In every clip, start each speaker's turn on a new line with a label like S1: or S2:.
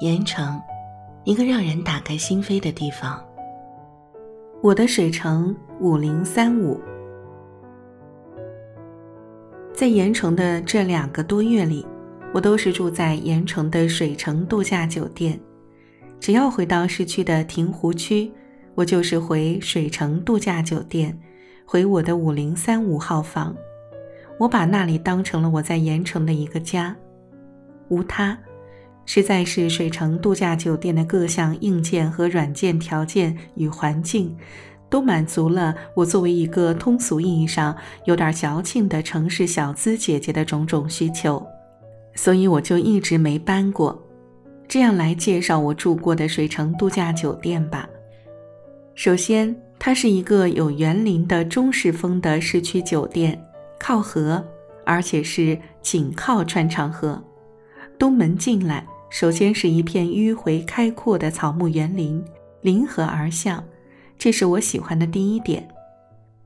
S1: 盐城，一个让人打开心扉的地方。我的水城五零三五，在盐城的这两个多月里，我都是住在盐城的水城度假酒店。只要回到市区的亭湖区，我就是回水城度假酒店，回我的五零三五号房。我把那里当成了我在盐城的一个家。无他。实在是水城度假酒店的各项硬件和软件条件与环境，都满足了我作为一个通俗意义上有点矫情的城市小资姐姐的种种需求，所以我就一直没搬过。这样来介绍我住过的水城度假酒店吧。首先，它是一个有园林的中式风的市区酒店，靠河，而且是紧靠穿肠河，东门进来。首先是一片迂回开阔的草木园林，临河而向，这是我喜欢的第一点。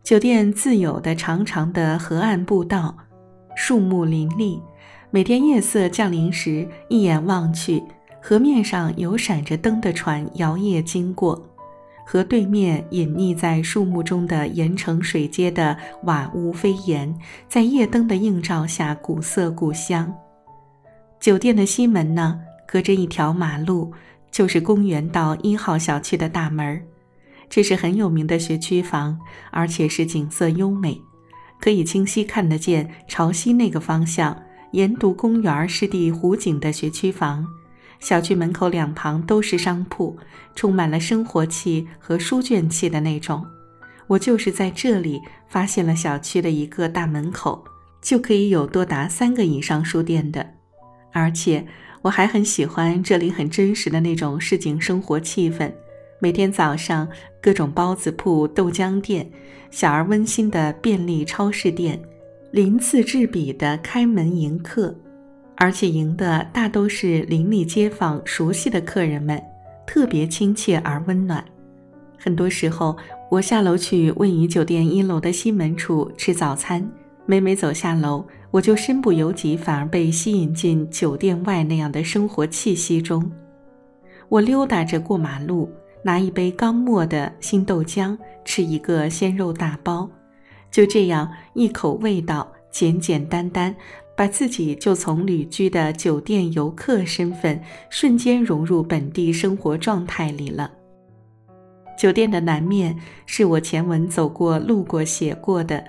S1: 酒店自有的长长的河岸步道，树木林立。每天夜色降临时，一眼望去，河面上有闪着灯的船摇曳经过。河对面隐匿在树木中的盐城水街的瓦屋飞檐，在夜灯的映照下古色古香。酒店的西门呢？隔着一条马路，就是公园到一号小区的大门。这是很有名的学区房，而且是景色优美，可以清晰看得见朝西那个方向沿读公园湿地湖景的学区房。小区门口两旁都是商铺，充满了生活气和书卷气的那种。我就是在这里发现了小区的一个大门口，就可以有多达三个以上书店的，而且。我还很喜欢这里很真实的那种市井生活气氛。每天早上，各种包子铺、豆浆店，小而温馨的便利超市店，鳞次栉比的开门迎客，而且迎的大都是邻里街坊、熟悉的客人们，特别亲切而温暖。很多时候，我下楼去位于酒店一楼的西门处吃早餐，每每走下楼。我就身不由己，反而被吸引进酒店外那样的生活气息中。我溜达着过马路，拿一杯刚磨的新豆浆，吃一个鲜肉大包，就这样一口味道，简简单单，把自己就从旅居的酒店游客身份瞬间融入本地生活状态里了。酒店的南面是我前文走过、路过、写过的。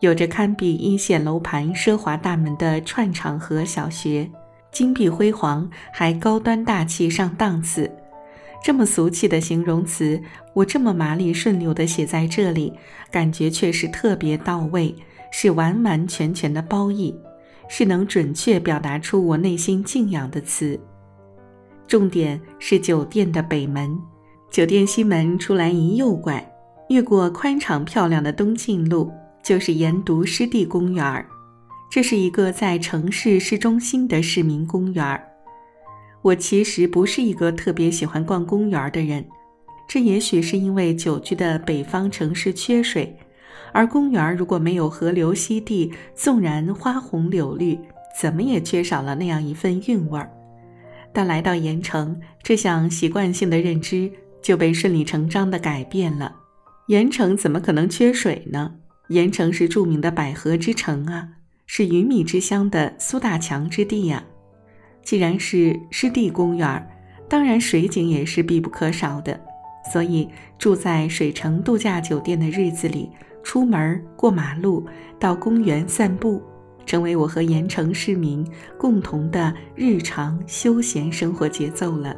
S1: 有着堪比一线楼盘奢华大门的串场河小学，金碧辉煌，还高端大气上档次。这么俗气的形容词，我这么麻利顺溜地写在这里，感觉却是特别到位，是完完全全的褒义，是能准确表达出我内心敬仰的词。重点是酒店的北门，酒店西门出来一右拐，越过宽敞漂亮的东进路。就是盐渎湿地公园儿，这是一个在城市市中心的市民公园儿。我其实不是一个特别喜欢逛公园的人，这也许是因为久居的北方城市缺水，而公园如果没有河流溪地，纵然花红柳绿，怎么也缺少了那样一份韵味儿。但来到盐城，这项习惯性的认知就被顺理成章地改变了。盐城怎么可能缺水呢？盐城是著名的百合之城啊，是鱼米之乡的苏大强之地呀。既然是湿地公园，当然水景也是必不可少的。所以住在水城度假酒店的日子里，出门过马路到公园散步，成为我和盐城市民共同的日常休闲生活节奏了。